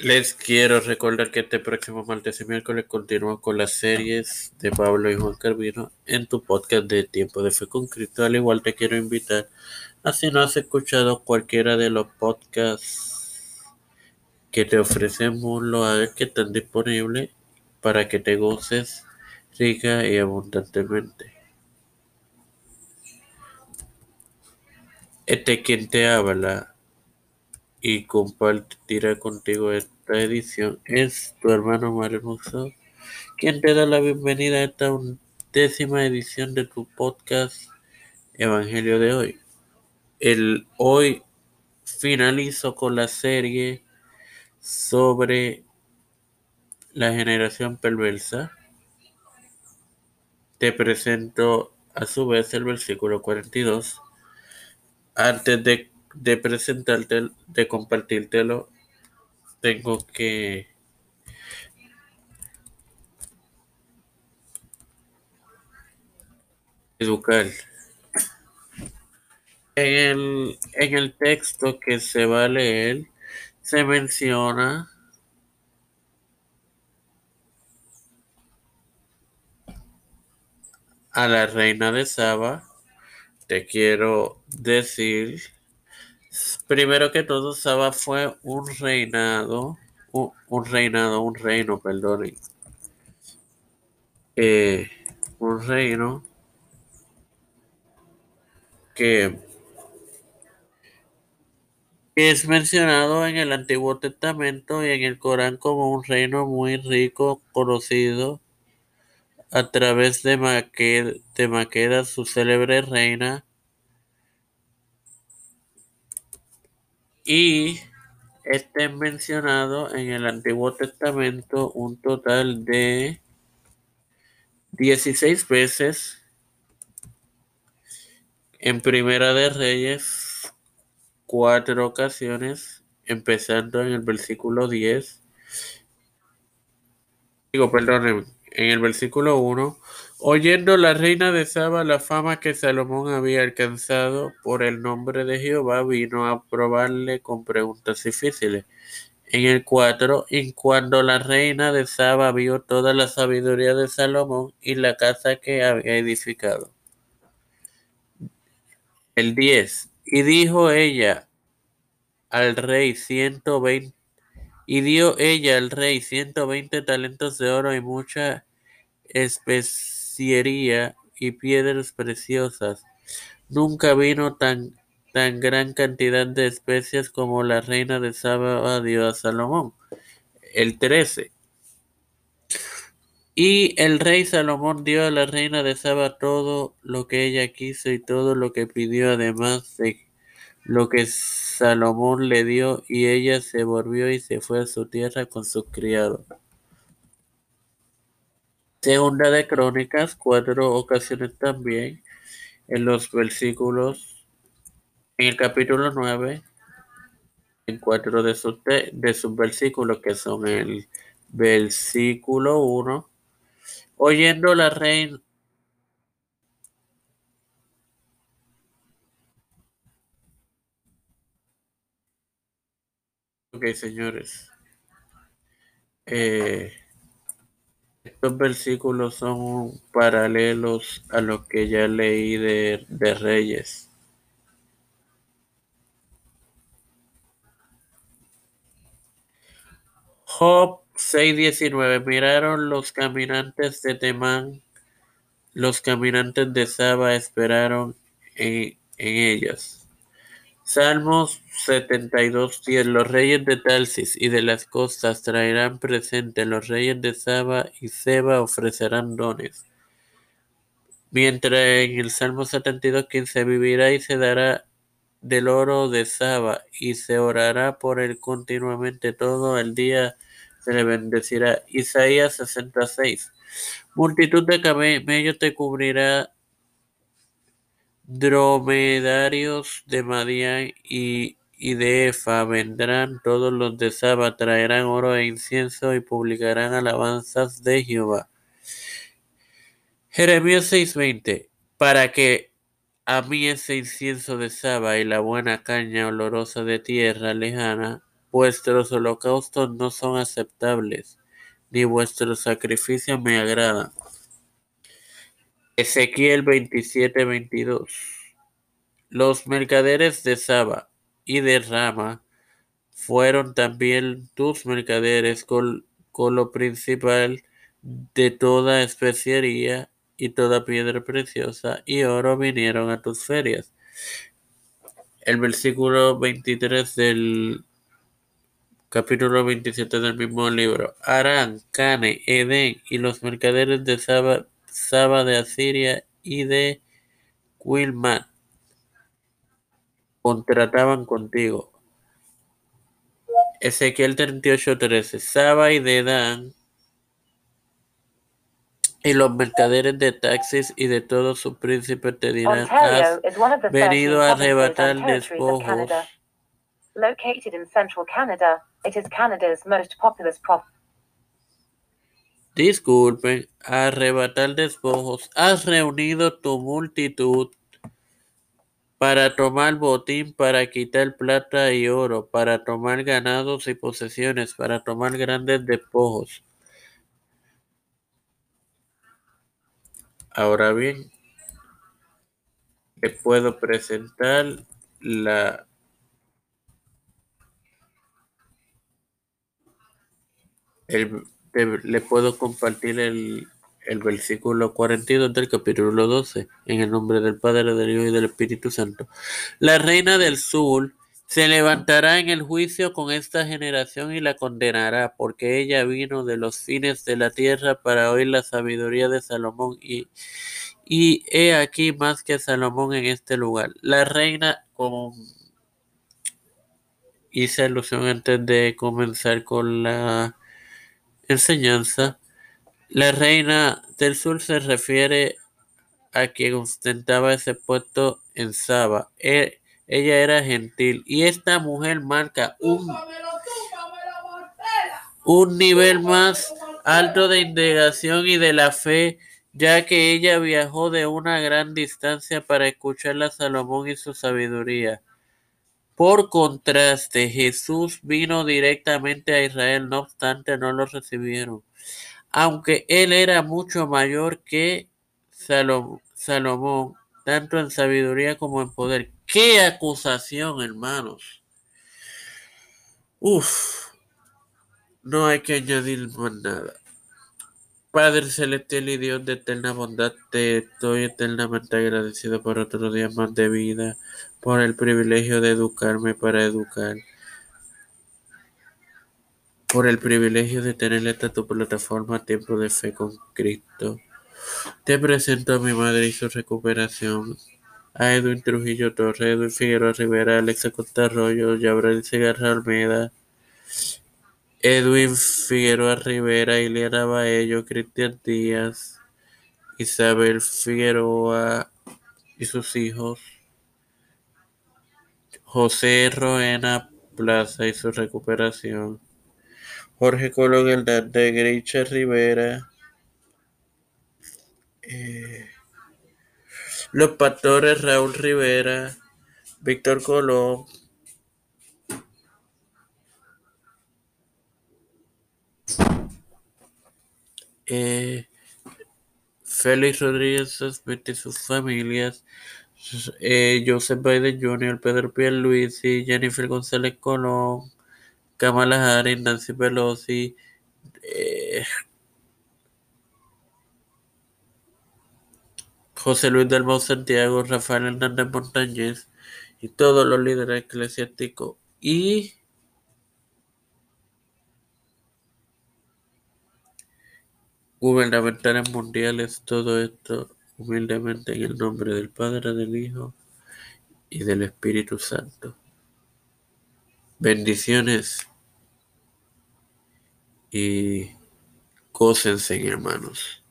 Les quiero recordar que este próximo martes y miércoles continúo con las series de Pablo y Juan Carvino en tu podcast de Tiempo de Fe con Cristo. Al igual te quiero invitar a si no has escuchado cualquiera de los podcasts que te ofrecemos, lo hagas que están disponibles para que te goces rica y abundantemente. Este quien te habla y compartirá contigo esta edición es tu hermano Mario Musso, quien te da la bienvenida a esta décima edición de tu podcast Evangelio de hoy. El hoy finalizo con la serie sobre la generación perversa. Te presento a su vez el versículo 42. Antes de, de presentarte, de compartírtelo, tengo que educar. En el, en el texto que se va a leer se menciona a la reina de Saba. Te quiero decir, primero que todo, Saba fue un reinado, un, reinado, un reino, perdonen. Eh, un reino que es mencionado en el Antiguo Testamento y en el Corán como un reino muy rico, conocido a través de, Maqueda, de Maqueda su célebre reina, y este mencionado en el Antiguo Testamento un total de 16 veces en Primera de Reyes cuatro ocasiones, empezando en el versículo 10. Digo, perdón, en el versículo 1. Oyendo la reina de Saba la fama que Salomón había alcanzado por el nombre de Jehová, vino a probarle con preguntas difíciles. En el 4, y cuando la reina de Saba vio toda la sabiduría de Salomón y la casa que había edificado. El 10. Y dijo ella al rey ciento veinte, y dio ella al rey ciento veinte talentos de oro y mucha y piedras preciosas. Nunca vino tan, tan gran cantidad de especias como la reina de Saba dio a Salomón. El 13. Y el rey Salomón dio a la reina de Saba todo lo que ella quiso y todo lo que pidió, además de lo que Salomón le dio, y ella se volvió y se fue a su tierra con sus criados. Segunda de Crónicas, cuatro ocasiones también, en los versículos, en el capítulo 9, en cuatro de sus, de sus versículos, que son el versículo 1, oyendo la reina Ok, señores. Eh, estos versículos son paralelos a lo que ya leí de, Reyes. Job 6:19 Miraron los caminantes de Temán, los caminantes de Saba esperaron en ellas. Salmos 72:10 Los reyes de Talsis y de las costas traerán presente, los reyes de Saba y Seba ofrecerán dones. Mientras en el Salmo 72:15 vivirá y se dará del oro de Saba y se orará por él continuamente todo el día se le bendecirá. Isaías 66 Multitud de camellos te cubrirá dromedarios de Madián y, de Efa vendrán todos los de Saba, traerán oro e incienso y publicarán alabanzas de Jehová. Jeremías 6:20 Para que a mí ese incienso de Saba y la buena caña olorosa de tierra lejana vuestros holocaustos no son aceptables, ni vuestros sacrificios me agradan. Ezequiel 27, 22. Los mercaderes de Saba y de Rama fueron también tus mercaderes con, con lo principal de toda especiería y toda piedra preciosa y oro vinieron a tus ferias. El versículo 23 del capítulo 27 del mismo libro. Arán, Cane, Edén y los mercaderes de Saba, Saba de Asiria y de Wilman contrataban contigo. Ezequiel 38:13. Saba y Dedán y los mercaderes de taxis y de todos sus príncipes te dirán, has venido a arrebatar despojos. Located in central Canada, it is Canada's most populous province. Disculpen, arrebatar despojos. Has reunido tu multitud para tomar botín, para quitar plata y oro, para tomar ganados y posesiones, para tomar grandes despojos. Ahora bien, le puedo presentar la el, le puedo compartir el, el versículo 42 del capítulo 12, en el nombre del Padre, del Hijo y del Espíritu Santo. La reina del sur se levantará en el juicio con esta generación y la condenará, porque ella vino de los fines de la tierra para oír la sabiduría de Salomón y, y he aquí más que Salomón en este lugar. La reina, como hice alusión antes de comenzar con la enseñanza, la reina del sur se refiere a quien ostentaba ese puesto en Saba. E, ella era gentil y esta mujer marca un, un nivel más alto de indagación y de la fe, ya que ella viajó de una gran distancia para escuchar a Salomón y su sabiduría. Por contraste, Jesús vino directamente a Israel, no obstante no lo recibieron, aunque él era mucho mayor que Salomón, tanto en sabiduría como en poder. ¡Qué acusación, hermanos! Uf, no hay que añadir más nada. Padre celestial y Dios de eterna bondad, te estoy eternamente agradecido por otro día más de vida, por el privilegio de educarme para educar, por el privilegio de tener esta tu plataforma Tiempo de Fe con Cristo. Te presento a mi madre y su recuperación, a Edwin Trujillo Torres, Edwin Figueroa Rivera, Alexa Costa Arroyo, Yabrel Segarra Almeda, Edwin Figueroa Rivera, Ileana Baello, Cristian Díaz, Isabel Figueroa y sus hijos, José Roena Plaza y su recuperación, Jorge Colón Hernández, Greicha Rivera, eh, los pastores Raúl Rivera, Víctor Colón, eh, Félix Rodríguez y sus familias, eh, Joseph Biden Jr., Pedro Pierluisi, Jennifer González Colón, Kamala Harris, Nancy Pelosi, eh, José Luis Dalmau Santiago, Rafael Hernández Montañez y todos los líderes eclesiásticos y gubernamentales mundiales, todo esto humildemente en el nombre del Padre, del Hijo y del Espíritu Santo. Bendiciones y gócense, hermanos.